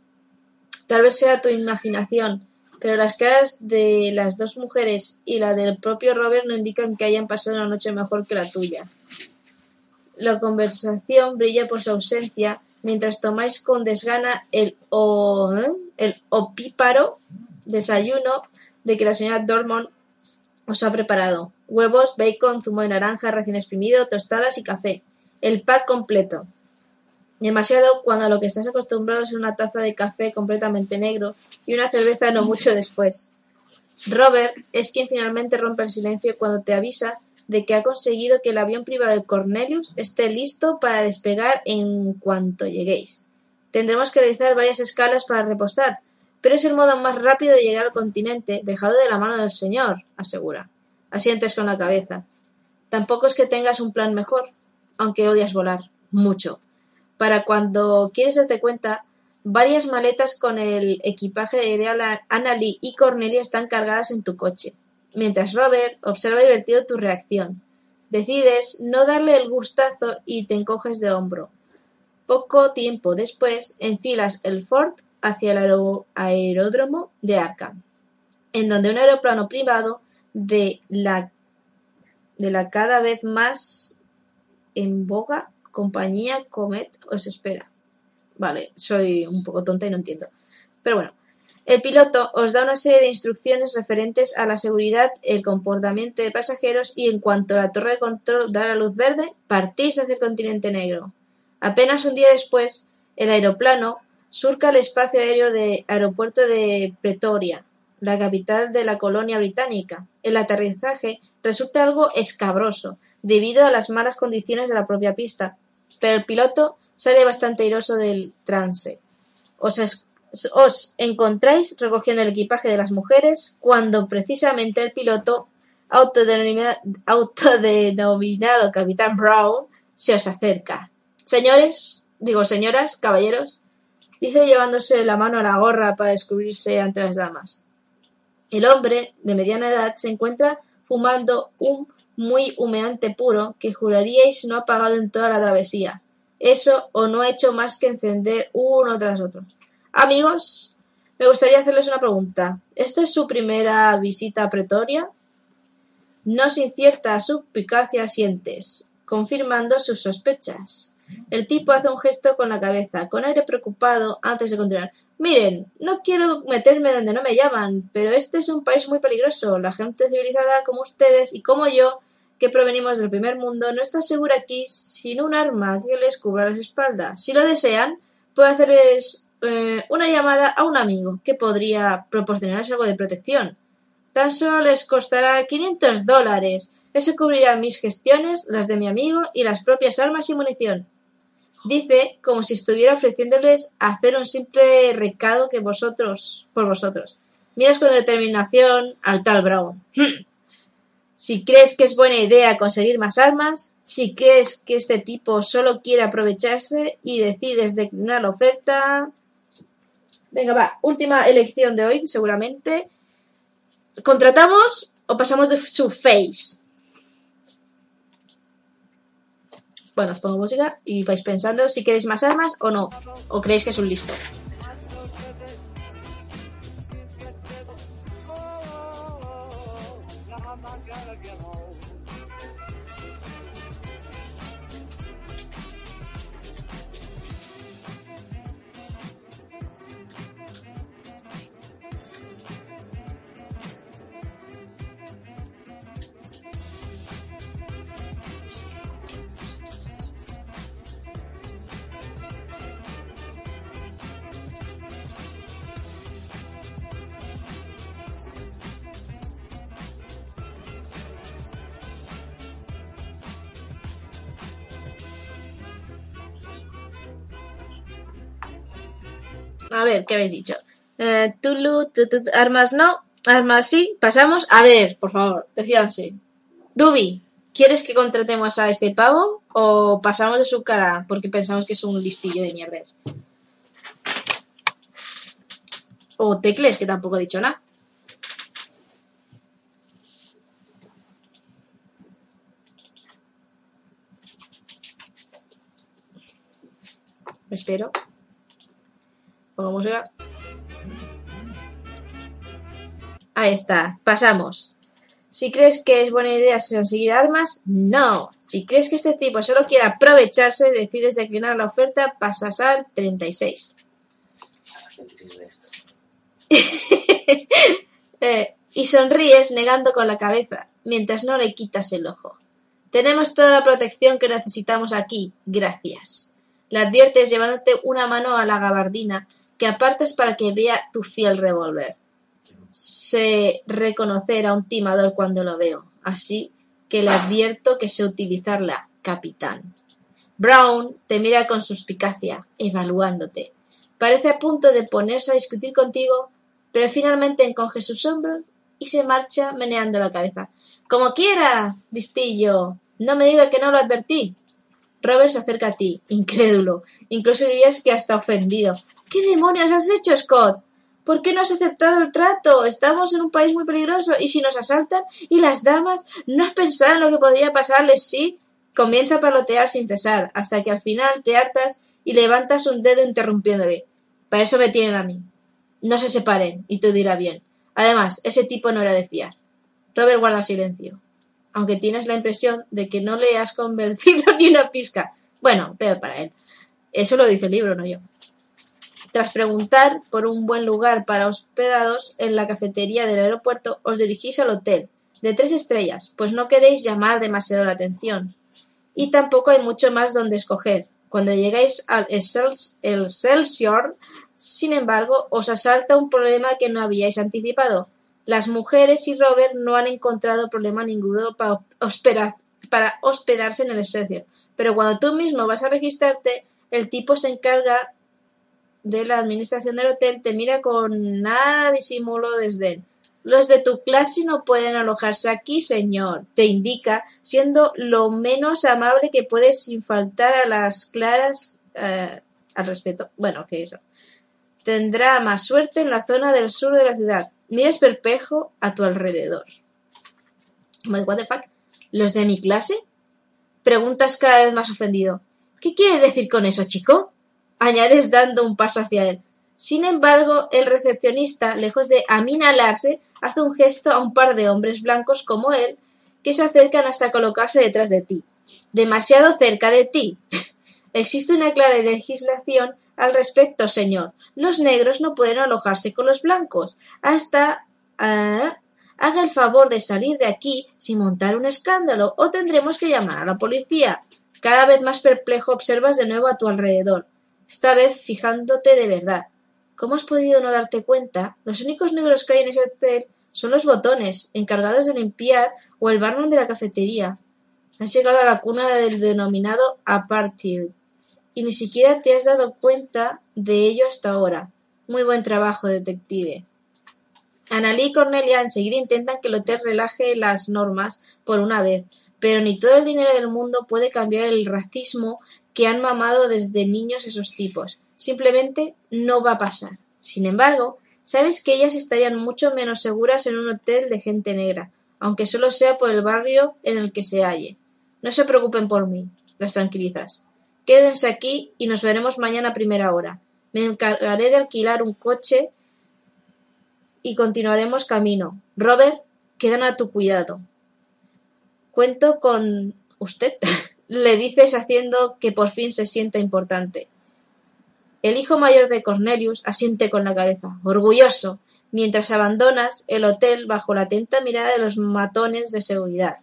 Tal vez sea tu imaginación, pero las caras de las dos mujeres y la del propio Robert no indican que hayan pasado una noche mejor que la tuya. La conversación brilla por su ausencia mientras tomáis con desgana el, o- ¿eh? el opíparo desayuno de que la señora Dormont os ha preparado. Huevos, bacon, zumo de naranja recién exprimido, tostadas y café. El pack completo. Demasiado cuando a lo que estás acostumbrado es una taza de café completamente negro y una cerveza no mucho después. Robert es quien finalmente rompe el silencio cuando te avisa de que ha conseguido que el avión privado de Cornelius esté listo para despegar en cuanto lleguéis. Tendremos que realizar varias escalas para repostar, pero es el modo más rápido de llegar al continente, dejado de la mano del Señor, asegura. Asientes con la cabeza. Tampoco es que tengas un plan mejor, aunque odias volar, mucho. Para cuando quieres darte cuenta, varias maletas con el equipaje de Annalie y Cornelia están cargadas en tu coche, mientras Robert observa divertido tu reacción. Decides no darle el gustazo y te encoges de hombro. Poco tiempo después, enfilas el Ford hacia el aeródromo de Arkham, en donde un aeroplano privado de la, de la cada vez más en boga compañía Comet os espera. Vale, soy un poco tonta y no entiendo. Pero bueno, el piloto os da una serie de instrucciones referentes a la seguridad, el comportamiento de pasajeros y en cuanto la torre de control da la luz verde, partís hacia el continente negro. Apenas un día después, el aeroplano surca el espacio aéreo del aeropuerto de Pretoria, la capital de la colonia británica. El aterrizaje resulta algo escabroso, debido a las malas condiciones de la propia pista, pero el piloto sale bastante airoso del trance. Os, os encontráis recogiendo el equipaje de las mujeres cuando precisamente el piloto autodenomina- autodenominado Capitán Brown se os acerca. Señores, digo señoras, caballeros, dice llevándose la mano a la gorra para descubrirse ante las damas. El hombre, de mediana edad, se encuentra fumando un muy humeante puro que juraríais no ha apagado en toda la travesía. Eso o no ha hecho más que encender uno tras otro. Amigos, me gustaría hacerles una pregunta. ¿Esta es su primera visita a Pretoria? No sin cierta suspicacia sientes, confirmando sus sospechas. El tipo hace un gesto con la cabeza, con aire preocupado, antes de continuar. Miren, no quiero meterme donde no me llaman, pero este es un país muy peligroso. La gente civilizada como ustedes y como yo, que provenimos del primer mundo, no está segura aquí sin un arma que les cubra las espaldas. Si lo desean, puedo hacerles eh, una llamada a un amigo que podría proporcionarles algo de protección. Tan solo les costará 500 dólares. Eso cubrirá mis gestiones, las de mi amigo y las propias armas y munición. Dice como si estuviera ofreciéndoles hacer un simple recado que vosotros, por vosotros. Miras con determinación al tal Brown. <clears throat> Si crees que es buena idea conseguir más armas, si crees que este tipo solo quiere aprovecharse y decides declinar la oferta. Venga, va, última elección de hoy, seguramente. ¿Contratamos o pasamos de su face? Bueno, os pongo música y vais pensando si queréis más armas o no. O creéis que es un listo. A ver, ¿qué habéis dicho? Eh, Tulu, tu, tu, tu, armas no, armas sí, pasamos. A ver, por favor, decíanse. Dubi, ¿quieres que contratemos a este pavo o pasamos de su cara porque pensamos que es un listillo de mierda? O Tecles, que tampoco he dicho nada. Espero. Pongo música. Ahí está, pasamos. Si crees que es buena idea conseguir armas, no. Si crees que este tipo solo quiere aprovecharse, decides declinar la oferta, pasas al 36. Arrepentirme de esto. Eh, y sonríes negando con la cabeza, mientras no le quitas el ojo. Tenemos toda la protección que necesitamos aquí, gracias. Le adviertes llevándote una mano a la gabardina que apartas para que vea tu fiel revólver. Sé reconocer a un timador cuando lo veo, así que le advierto que sé utilizarla, capitán. Brown te mira con suspicacia, evaluándote. Parece a punto de ponerse a discutir contigo, pero finalmente encoge sus hombros y se marcha meneando la cabeza. Como quiera, listillo. No me diga que no lo advertí. Robert se acerca a ti, incrédulo. Incluso dirías que hasta ofendido. ¿Qué demonios has hecho, Scott? ¿Por qué no has aceptado el trato? Estamos en un país muy peligroso. ¿Y si nos asaltan? ¿Y las damas? ¿No has pensado en lo que podría pasarles si...? Comienza a palotear sin cesar, hasta que al final te hartas y levantas un dedo interrumpiéndole. Para eso me tienen a mí. No se separen, y tú dirá bien. Además, ese tipo no era de fiar. Robert guarda silencio, aunque tienes la impresión de que no le has convencido <laughs> ni una pizca. Bueno, peor para él. Eso lo dice el libro, no yo. Tras preguntar por un buen lugar para hospedados en la cafetería del aeropuerto, os dirigís al hotel, de tres estrellas, pues no queréis llamar demasiado la atención. Y tampoco hay mucho más donde escoger. Cuando llegáis al Excels- Excelsior, sin embargo, os asalta un problema que no habíais anticipado. Las mujeres y Robert no han encontrado problema ninguno para hospedarse en el Excelsior. Pero cuando tú mismo vas a registrarte, el tipo se encarga de la administración del hotel te mira con nada disimulo desdén. Los de tu clase no pueden alojarse aquí, señor, te indica, siendo lo menos amable que puedes sin faltar a las claras eh, al respeto. Bueno, que eso. Tendrá más suerte en la zona del sur de la ciudad. Mires perplejo a tu alrededor. What the fuck? ¿Los de mi clase? Preguntas cada vez más ofendido. ¿Qué quieres decir con eso, chico? Añades dando un paso hacia él. Sin embargo, el recepcionista, lejos de aminalarse, hace un gesto a un par de hombres blancos como él, que se acercan hasta colocarse detrás de ti. Demasiado cerca de ti. <laughs> Existe una clara legislación al respecto, señor. Los negros no pueden alojarse con los blancos. Hasta... ah, haga el favor de salir de aquí sin montar un escándalo o tendremos que llamar a la policía. Cada vez más perplejo observas de nuevo a tu alrededor esta vez fijándote de verdad. ¿Cómo has podido no darte cuenta? Los únicos negros que hay en ese hotel son los botones, encargados de limpiar, o el barman de la cafetería. Has llegado a la cuna del denominado apartheid, y ni siquiera te has dado cuenta de ello hasta ahora. Muy buen trabajo, detective. Annalí y Cornelia enseguida intentan que el hotel relaje las normas por una vez, pero ni todo el dinero del mundo puede cambiar el racismo que han mamado desde niños esos tipos. Simplemente no va a pasar. Sin embargo, sabes que ellas estarían mucho menos seguras en un hotel de gente negra, aunque solo sea por el barrio en el que se halle. No se preocupen por mí, las tranquilizas. Quédense aquí y nos veremos mañana a primera hora. Me encargaré de alquilar un coche y continuaremos camino. Robert, quedan a tu cuidado. Cuento con usted, <laughs> le dices haciendo que por fin se sienta importante. El hijo mayor de Cornelius asiente con la cabeza, orgulloso, mientras abandonas el hotel bajo la atenta mirada de los matones de seguridad.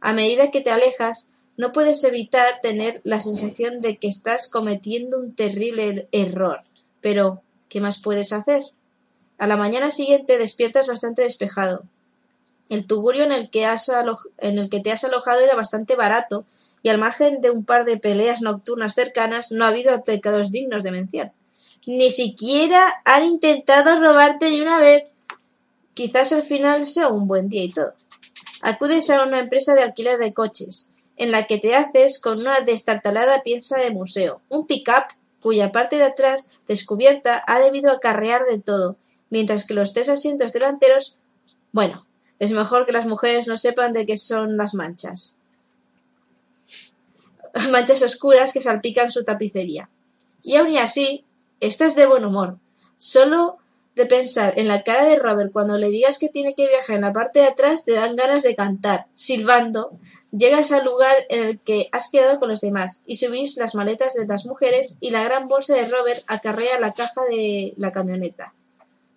A medida que te alejas, no puedes evitar tener la sensación de que estás cometiendo un terrible er- error. Pero, ¿qué más puedes hacer? A la mañana siguiente despiertas bastante despejado. El tugurio en el que, en el que te has alojado era bastante barato y al margen de un par de peleas nocturnas cercanas no ha habido pecados dignos de mención. Ni siquiera han intentado robarte ni una vez. Quizás al final sea un buen día y todo. Acudes a una empresa de alquiler de coches, en la que te haces con una destartalada pieza de museo, un pick-up cuya parte de atrás descubierta ha debido acarrear de todo, mientras que los tres asientos delanteros, bueno, es mejor que las mujeres no sepan de qué son las manchas. <laughs> Manchas oscuras que salpican su tapicería. Y aun así, estás de buen humor. Solo de pensar en la cara de Robert cuando le digas que tiene que viajar en la parte de atrás, te dan ganas de cantar. Silbando, llegas al lugar en el que has quedado con los demás y subís las maletas de las mujeres y la gran bolsa de Robert acarrea la caja de la camioneta.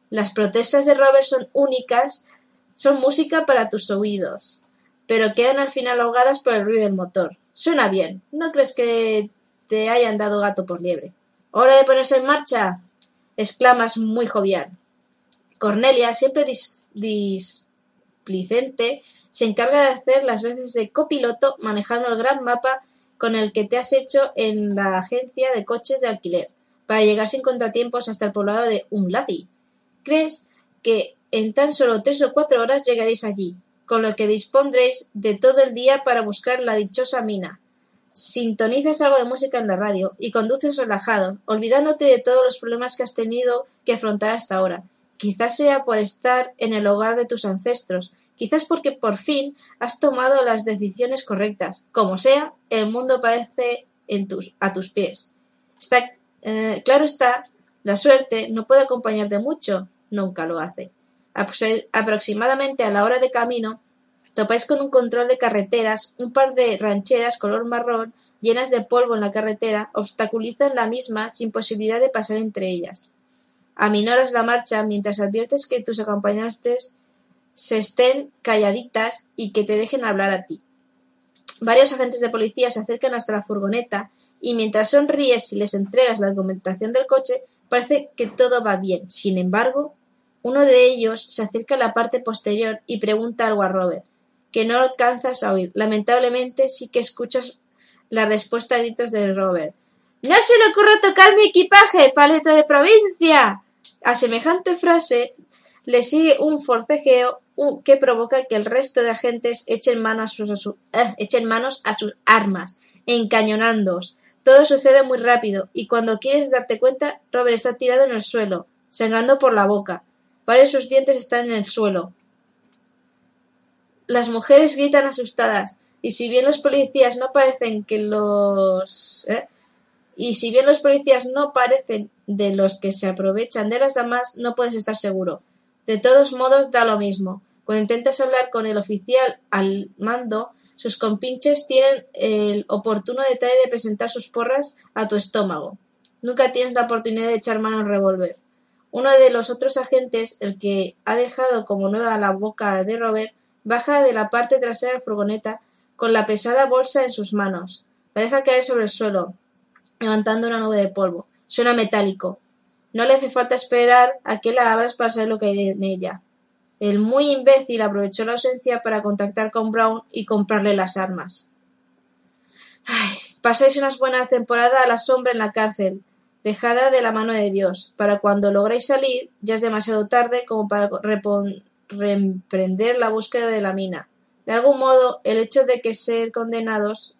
Las protestas de Robert son únicas, son música para tus oídos, pero quedan al final ahogadas por el ruido del motor. Suena bien, ¿no crees que te hayan dado gato por liebre? ¿Hora de ponerse en marcha? exclamas muy jovial. Cornelia, siempre dis- displicente, se encarga de hacer las veces de copiloto manejando el gran mapa con el que te has hecho en la agencia de coches de alquiler para llegar sin contratiempos hasta el poblado de Umladi. ¿Crees que en tan solo tres o cuatro horas llegaréis allí, con lo que dispondréis de todo el día para buscar la dichosa mina? Sintonizas algo de música en la radio y conduces relajado, olvidándote de todos los problemas que has tenido que afrontar hasta ahora. Quizás sea por estar en el hogar de tus ancestros, quizás porque por fin has tomado las decisiones correctas. Como sea, el mundo parece en tus, a tus pies. Está, eh, claro está, la suerte no puede acompañarte mucho, nunca lo hace. Apro- aproximadamente a la hora de camino, topáis con un control de carreteras, un par de rancheras color marrón llenas de polvo en la carretera obstaculizan la misma sin posibilidad de pasar entre ellas. Aminoras la marcha mientras adviertes que tus acompañantes se estén calladitas y que te dejen hablar a ti. Varios agentes de policía se acercan hasta la furgoneta y mientras sonríes y les entregas la documentación del coche, parece que todo va bien. Sin embargo, uno de ellos se acerca a la parte posterior y pregunta algo a Robert, que no alcanzas a oír. Lamentablemente sí que escuchas la respuesta a gritos de Robert. ¡No se le ocurre tocar mi equipaje, paleta de provincia! A semejante frase le sigue un forcejeo que provoca que el resto de agentes echen, mano a sus, eh, echen manos a sus armas, encañonándoos. Todo sucede muy rápido, y cuando quieres darte cuenta, Robert está tirado en el suelo, sangrando por la boca. Varios de sus dientes están en el suelo. Las mujeres gritan asustadas, y si bien los policías no parecen que los... ¿eh? Y si bien los policías no parecen de los que se aprovechan de las damas, no puedes estar seguro. De todos modos, da lo mismo. Cuando intentas hablar con el oficial al mando, sus compinches tienen el oportuno detalle de presentar sus porras a tu estómago. Nunca tienes la oportunidad de echar mano al revólver. Uno de los otros agentes, el que ha dejado como nueva la boca de Robert, baja de la parte trasera de la furgoneta con la pesada bolsa en sus manos. La deja caer sobre el suelo, levantando una nube de polvo. Suena metálico. No le hace falta esperar a que la abras para saber lo que hay en ella. El muy imbécil aprovechó la ausencia para contactar con Brown y comprarle las armas. Ay, pasáis unas buenas temporadas a la sombra en la cárcel, dejada de la mano de Dios. Para cuando lográis salir, ya es demasiado tarde como para reemprender la búsqueda de la mina. De algún modo, el hecho de que ser condenados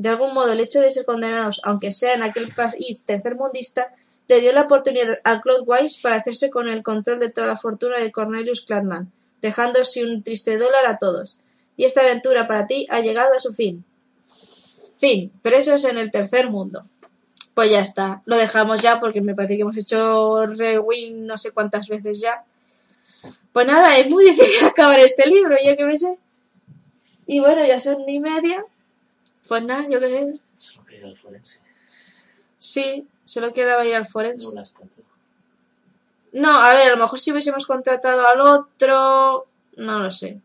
de algún modo, el hecho de ser condenados, aunque sea en aquel país tercermundista, le dio la oportunidad a Claude Weiss para hacerse con el control de toda la fortuna de Cornelius Cladman, dejándose un triste dólar a todos. Y esta aventura para ti ha llegado a su fin. Fin, presos en el tercer mundo. Pues ya está, lo dejamos ya porque me parece que hemos hecho rewind no sé cuántas veces ya. Pues nada, es muy difícil <laughs> acabar este libro, yo que me sé. Y bueno, ya son ni media. Pues nada, yo qué sé. Solo que ir al forense. Sí, solo quedaba ir al forense. No a ver, a lo mejor si hubiésemos contratado al otro, no lo sé.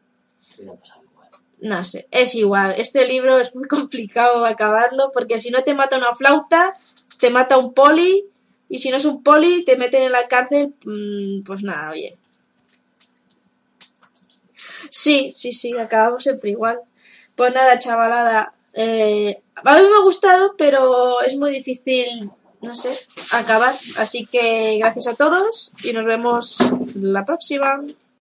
No sé, es igual. Este libro es muy <laughs> complicado acabarlo porque si no te mata una flauta, te mata un poli y si no es un poli, te meten en la cárcel. mm, Pues nada, oye. Sí, sí, sí, acabamos siempre igual. Pues nada, chavalada. eh, a mí me ha gustado, pero es muy difícil, no sé, acabar. Así que gracias a todos y nos vemos la próxima.